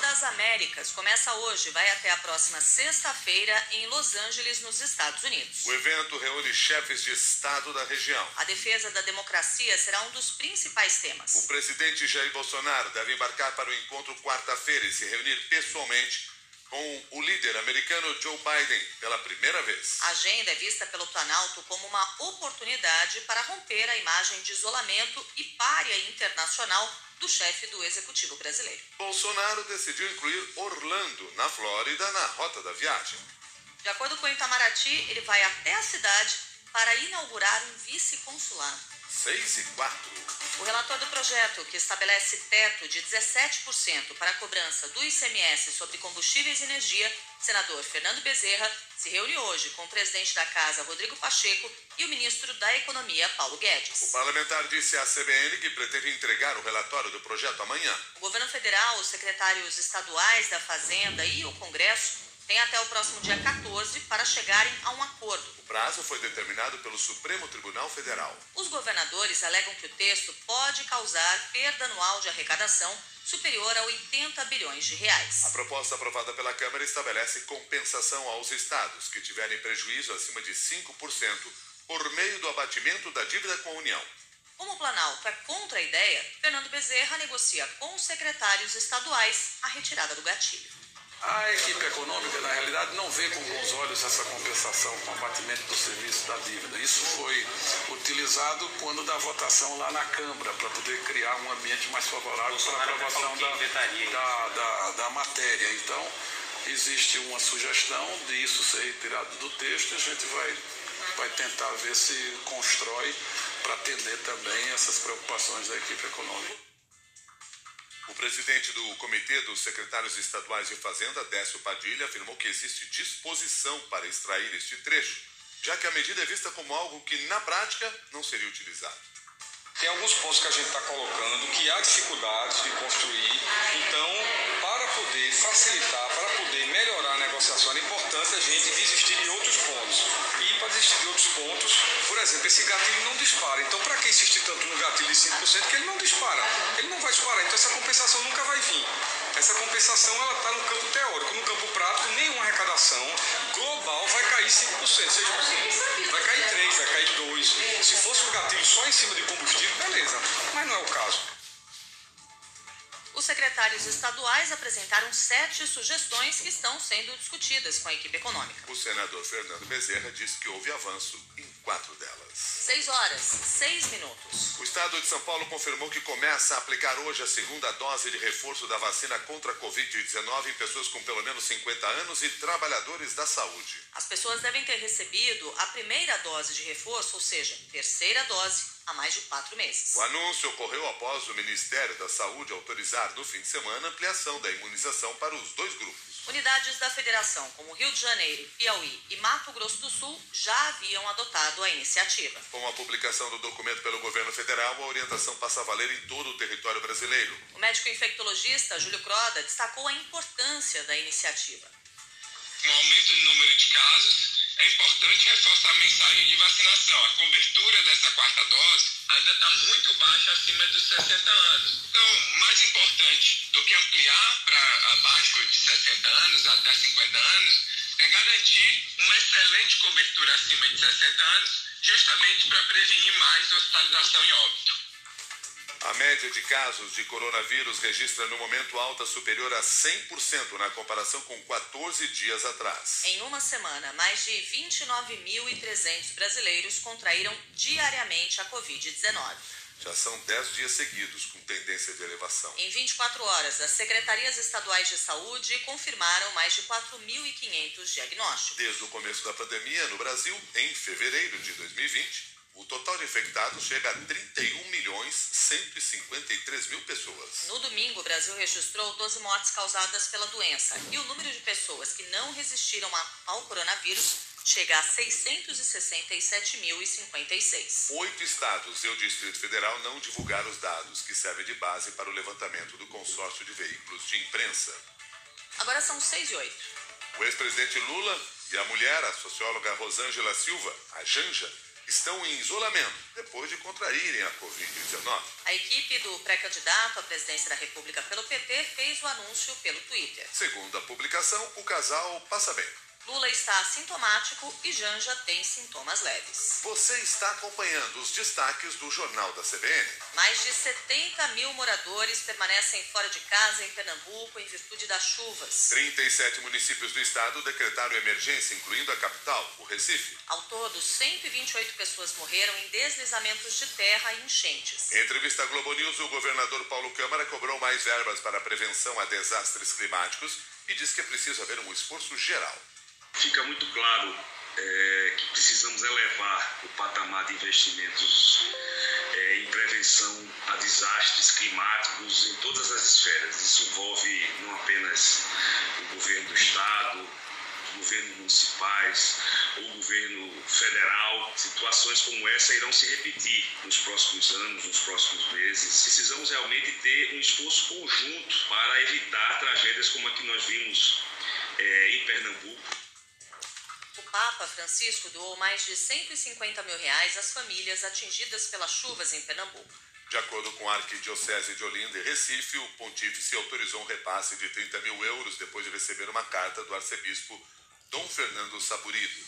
das Américas começa hoje vai até a próxima sexta-feira em Los Angeles, nos Estados Unidos. O evento reúne chefes de Estado da região. A defesa da democracia será um dos principais temas. O presidente Jair Bolsonaro deve embarcar para o encontro quarta-feira e se reunir pessoalmente com o líder americano Joe Biden pela primeira vez. A agenda é vista pelo Planalto como uma oportunidade para romper a imagem de isolamento e párea internacional do chefe do executivo brasileiro. Bolsonaro decidiu incluir Orlando, na Flórida, na rota da viagem. De acordo com Itamaraty, ele vai até a cidade para inaugurar um vice-consulado. 6 e 4. O relator do projeto, que estabelece teto de 17% para a cobrança do ICMS sobre combustíveis e energia, senador Fernando Bezerra, se reúne hoje com o presidente da Casa, Rodrigo Pacheco, e o ministro da Economia, Paulo Guedes. O parlamentar disse à CBN que pretende entregar o relatório do projeto amanhã. O governo federal, os secretários estaduais da Fazenda e o Congresso têm até o próximo dia 14 para chegarem a um acordo. O prazo foi determinado pelo Supremo Tribunal Federal. Os governadores alegam que o texto pode causar perda anual de arrecadação superior a 80 bilhões de reais. A proposta aprovada pela Câmara estabelece compensação aos estados que tiverem prejuízo acima de 5% por meio do abatimento da dívida com a União. Como o Planalto é contra a ideia, Fernando Bezerra negocia com os secretários estaduais a retirada do gatilho. A equipe econômica, na realidade, não vê com bons olhos essa compensação com o abatimento do serviço da dívida. Isso foi utilizado quando da votação lá na Câmara, para poder criar um ambiente mais favorável para a aprovação da, da, da, da matéria. Então, existe uma sugestão de isso ser retirado do texto e a gente vai, vai tentar ver se constrói para atender também essas preocupações da equipe econômica. O presidente do Comitê dos Secretários Estaduais de Fazenda, Décio Padilha, afirmou que existe disposição para extrair este trecho, já que a medida é vista como algo que, na prática, não seria utilizado. Tem alguns pontos que a gente está colocando que há dificuldades de construir, então, para poder facilitar, para poder melhorar negociação, é importante a gente desistir de outros pontos. E para desistir de outros pontos, por exemplo, esse gatilho não dispara. Então, para que insistir tanto no gatilho de 5%? Que ele não dispara. Ele não vai disparar. Então, essa compensação nunca vai vir. Essa compensação ela está no campo teórico. No campo prático, nenhuma arrecadação global vai cair 5%, 6%. Vai cair 3%, vai cair 2%. Se fosse o gatilho só em cima de combustível, beleza. Mas não é o caso. Os secretários estaduais apresentaram sete sugestões que estão sendo discutidas com a equipe econômica. O senador Fernando Bezerra disse que houve avanço em quatro delas. Seis horas, seis minutos. O estado de São Paulo confirmou que começa a aplicar hoje a segunda dose de reforço da vacina contra a Covid-19 em pessoas com pelo menos 50 anos e trabalhadores da saúde. As pessoas devem ter recebido a primeira dose de reforço, ou seja, terceira dose, há mais de quatro meses. O anúncio ocorreu após o Ministério da Saúde autorizar no fim de semana a ampliação da imunização para os dois grupos. Unidades da federação, como Rio de Janeiro, Piauí e Mato Grosso do Sul, já haviam adotado a iniciativa. Com a publicação do documento pelo governo federal, a orientação passa a valer em todo o território brasileiro. O médico infectologista Júlio Croda destacou a importância da iniciativa. O aumento do número de casos, é importante reforçar a mensagem de vacinação. A cobertura dessa quarta dose ainda está muito baixa acima dos 60 anos. Então, mais importante do que ampliar para abaixo de 60 anos, até 50 anos, é garantir uma excelente cobertura acima de 60 anos, justamente para prevenir mais hospitalização e óbito. A média de casos de coronavírus registra no momento alta superior a 100% na comparação com 14 dias atrás. Em uma semana, mais de 29.300 brasileiros contraíram diariamente a Covid-19. Já são 10 dias seguidos com tendência de elevação. Em 24 horas, as secretarias estaduais de saúde confirmaram mais de 4.500 diagnósticos. Desde o começo da pandemia no Brasil, em fevereiro de 2020, o total de infectados chega a 31 milhões 153 mil pessoas. No domingo, o Brasil registrou 12 mortes causadas pela doença e o número de pessoas que não resistiram ao coronavírus chega a 667.056. Oito estados e o Distrito Federal não divulgaram os dados que servem de base para o levantamento do consórcio de veículos de imprensa. Agora são 6 e 8. O ex-presidente Lula e a mulher, a socióloga Rosângela Silva, a Janja, estão em isolamento depois de contraírem a Covid-19. A equipe do pré-candidato à presidência da República pelo PT fez o anúncio pelo Twitter. Segundo a publicação, o casal passa bem. Lula está assintomático e Janja tem sintomas leves. Você está acompanhando os destaques do Jornal da CBN. Mais de 70 mil moradores permanecem fora de casa em Pernambuco em virtude das chuvas. 37 municípios do estado decretaram emergência, incluindo a capital, o Recife. Ao todo, 128 pessoas morreram em deslizamentos de terra e enchentes. Em entrevista à Globo News, o governador Paulo Câmara cobrou mais verbas para a prevenção a desastres climáticos e disse que é preciso haver um esforço geral fica muito claro é, que precisamos elevar o patamar de investimentos é, em prevenção a desastres climáticos em todas as esferas. Isso envolve não apenas o governo do Estado, governos municipais ou governo federal. Situações como essa irão se repetir nos próximos anos, nos próximos meses. Precisamos realmente ter um esforço conjunto para evitar tragédias como a que nós vimos é, em Pernambuco Papa Francisco doou mais de 150 mil reais às famílias atingidas pelas chuvas em Pernambuco. De acordo com a Arquidiocese de Olinda e Recife, o pontífice autorizou um repasse de 30 mil euros depois de receber uma carta do arcebispo Dom Fernando Saburido.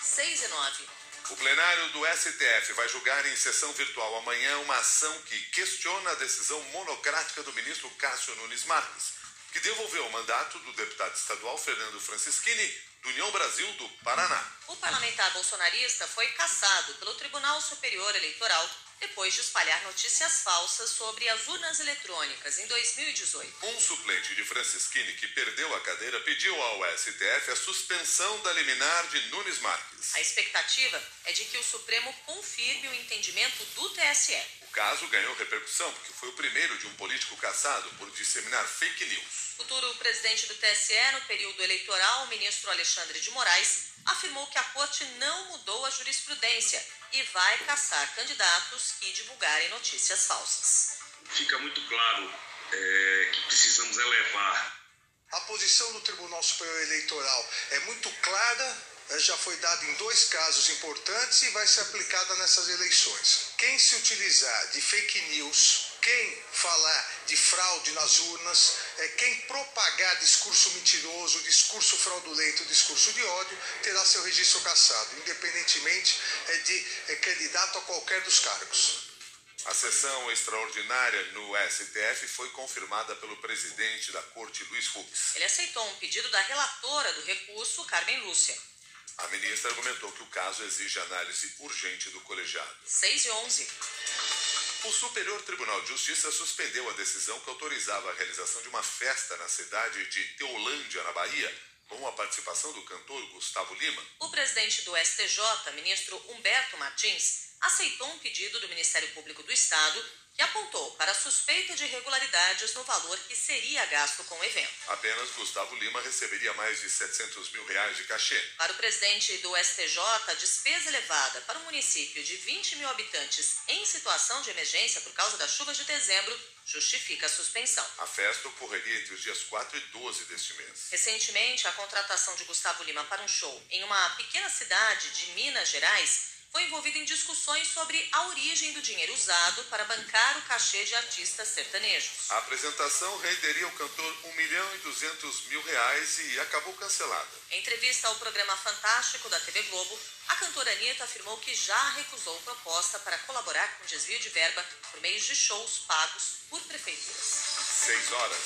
6 e 9. O plenário do STF vai julgar em sessão virtual amanhã uma ação que questiona a decisão monocrática do ministro Cássio Nunes Marques, que devolveu o mandato do deputado estadual Fernando Francischini do União Brasil do Paraná. O parlamentar bolsonarista foi cassado pelo Tribunal Superior Eleitoral depois de espalhar notícias falsas sobre as urnas eletrônicas em 2018. Um suplente de Francisquini que perdeu a cadeira pediu ao STF a suspensão da liminar de Nunes Marques. A expectativa é de que o Supremo confirme o entendimento do TSE. O caso ganhou repercussão porque foi o primeiro de um político caçado por disseminar fake news. Futuro presidente do TSE no período eleitoral, o ministro Alexandre de Moraes, afirmou que a corte não mudou a jurisprudência e vai caçar candidatos que divulgarem notícias falsas. Fica muito claro é, que precisamos elevar. A posição do Tribunal Superior Eleitoral é muito clara, já foi dada em dois casos importantes e vai ser aplicada nessas eleições. Quem se utilizar de fake news quem falar de fraude nas urnas, é quem propagar discurso mentiroso, discurso fraudulento, discurso de ódio, terá seu registro cassado, independentemente é de é candidato a qualquer dos cargos. A sessão extraordinária no STF foi confirmada pelo presidente da corte, Luiz Fux. Ele aceitou um pedido da relatora do recurso, Carmen Lúcia. A ministra argumentou que o caso exige análise urgente do colegiado. 6 e 11. O Superior Tribunal de Justiça suspendeu a decisão que autorizava a realização de uma festa na cidade de Teolândia, na Bahia, com a participação do cantor Gustavo Lima. O presidente do STJ, ministro Humberto Martins, aceitou um pedido do Ministério Público do Estado que apontou para suspeita de irregularidades no valor que seria gasto com o evento. Apenas Gustavo Lima receberia mais de 700 mil reais de cachê. Para o presidente do STJ, a despesa elevada para um município de 20 mil habitantes em situação de emergência por causa das chuvas de dezembro justifica a suspensão. A festa ocorreria entre os dias 4 e 12 deste mês. Recentemente, a contratação de Gustavo Lima para um show em uma pequena cidade de Minas Gerais foi envolvido em discussões sobre a origem do dinheiro usado para bancar o cachê de artistas sertanejos. A apresentação renderia ao cantor 1 milhão e 200 mil reais e acabou cancelada. Em entrevista ao programa Fantástico da TV Globo, a cantora Anitta afirmou que já recusou proposta para colaborar com desvio de verba por meio de shows pagos por prefeituras. 6 horas,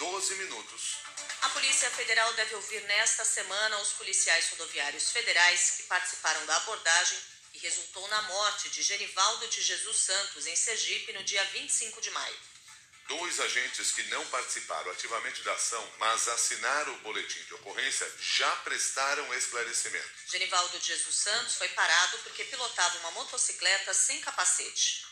12 minutos. A Polícia Federal deve ouvir nesta semana os policiais rodoviários federais que participaram da abordagem e resultou na morte de Genivaldo de Jesus Santos, em Sergipe, no dia 25 de maio. Dois agentes que não participaram ativamente da ação, mas assinaram o boletim de ocorrência, já prestaram esclarecimento. Genivaldo de Jesus Santos foi parado porque pilotava uma motocicleta sem capacete.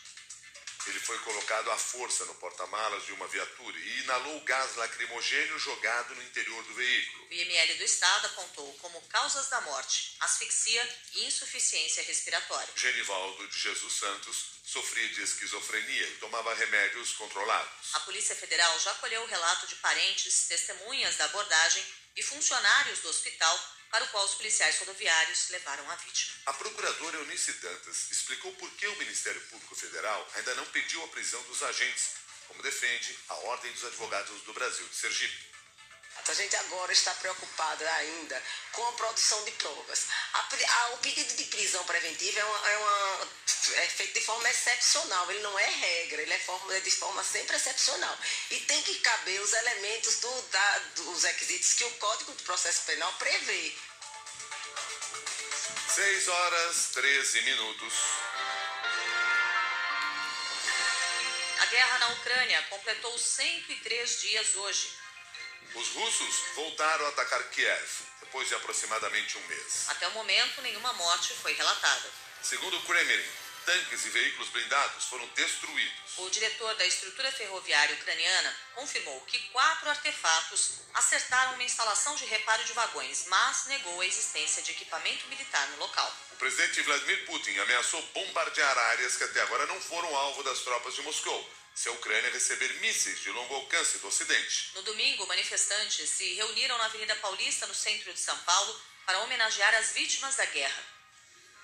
Ele foi colocado à força no porta-malas de uma viatura e inalou gás lacrimogênio jogado no interior do veículo. O IML do Estado apontou como causas da morte asfixia e insuficiência respiratória. Genivaldo de Jesus Santos sofria de esquizofrenia e tomava remédios controlados. A Polícia Federal já colheu o relato de parentes, testemunhas da abordagem e funcionários do hospital para o qual os policiais rodoviários levaram a vítima. A procuradora Eunice Dantas explicou por que o Ministério Público Federal ainda não pediu a prisão dos agentes, como defende a Ordem dos Advogados do Brasil de Sergipe. A gente agora está preocupado ainda com a produção de provas. A, a, o pedido de prisão preventiva é, uma, é, uma, é, feito de forma excepcional, ele não é regra, ele é, forma, é de forma sempre excepcional. E tem que caber os elementos do, da, dos requisitos que o Código de Processo Penal prevê. 6 horas 13 minutos. A guerra na Ucrânia completou 103 dias hoje. Os russos voltaram a atacar Kiev depois de aproximadamente um mês. Até o momento, nenhuma morte foi relatada. Segundo o Kremlin, tanques e veículos blindados foram destruídos. O diretor da estrutura ferroviária ucraniana confirmou que quatro artefatos acertaram uma instalação de reparo de vagões, mas negou a existência de equipamento militar no local. O presidente Vladimir Putin ameaçou bombardear áreas que até agora não foram alvo das tropas de Moscou se a Ucrânia receber mísseis de longo alcance do Ocidente. No domingo, manifestantes se reuniram na Avenida Paulista, no centro de São Paulo, para homenagear as vítimas da guerra.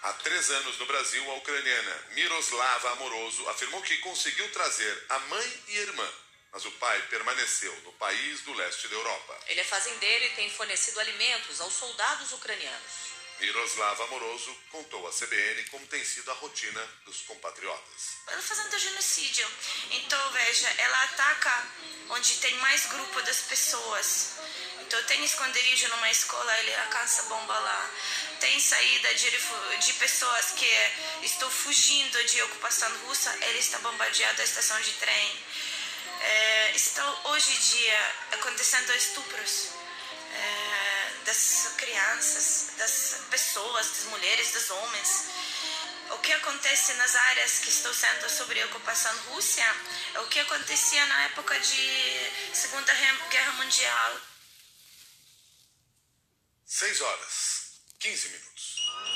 Há três anos no Brasil, a ucraniana Miroslava Amoroso afirmou que conseguiu trazer a mãe e a irmã, mas o pai permaneceu no país do leste da Europa. Ele é fazendeiro e tem fornecido alimentos aos soldados ucranianos. Miroslava Amoroso contou à CBN como tem sido a rotina dos compatriotas. Ela fazendo genocídio. Então, veja, ela ataca onde tem mais grupo das pessoas. Então, tem esconderijo numa escola, ele alcança bomba lá. Tem saída de, de pessoas que estão fugindo de ocupação russa, ele está bombardeando a estação de trem. É, estão hoje em dia acontecendo estupros. Das crianças, das pessoas, das mulheres, dos homens. O que acontece nas áreas que estão sendo sobre ocupação Rússia é o que acontecia na época de Segunda Guerra Mundial. 6 horas, 15 minutos.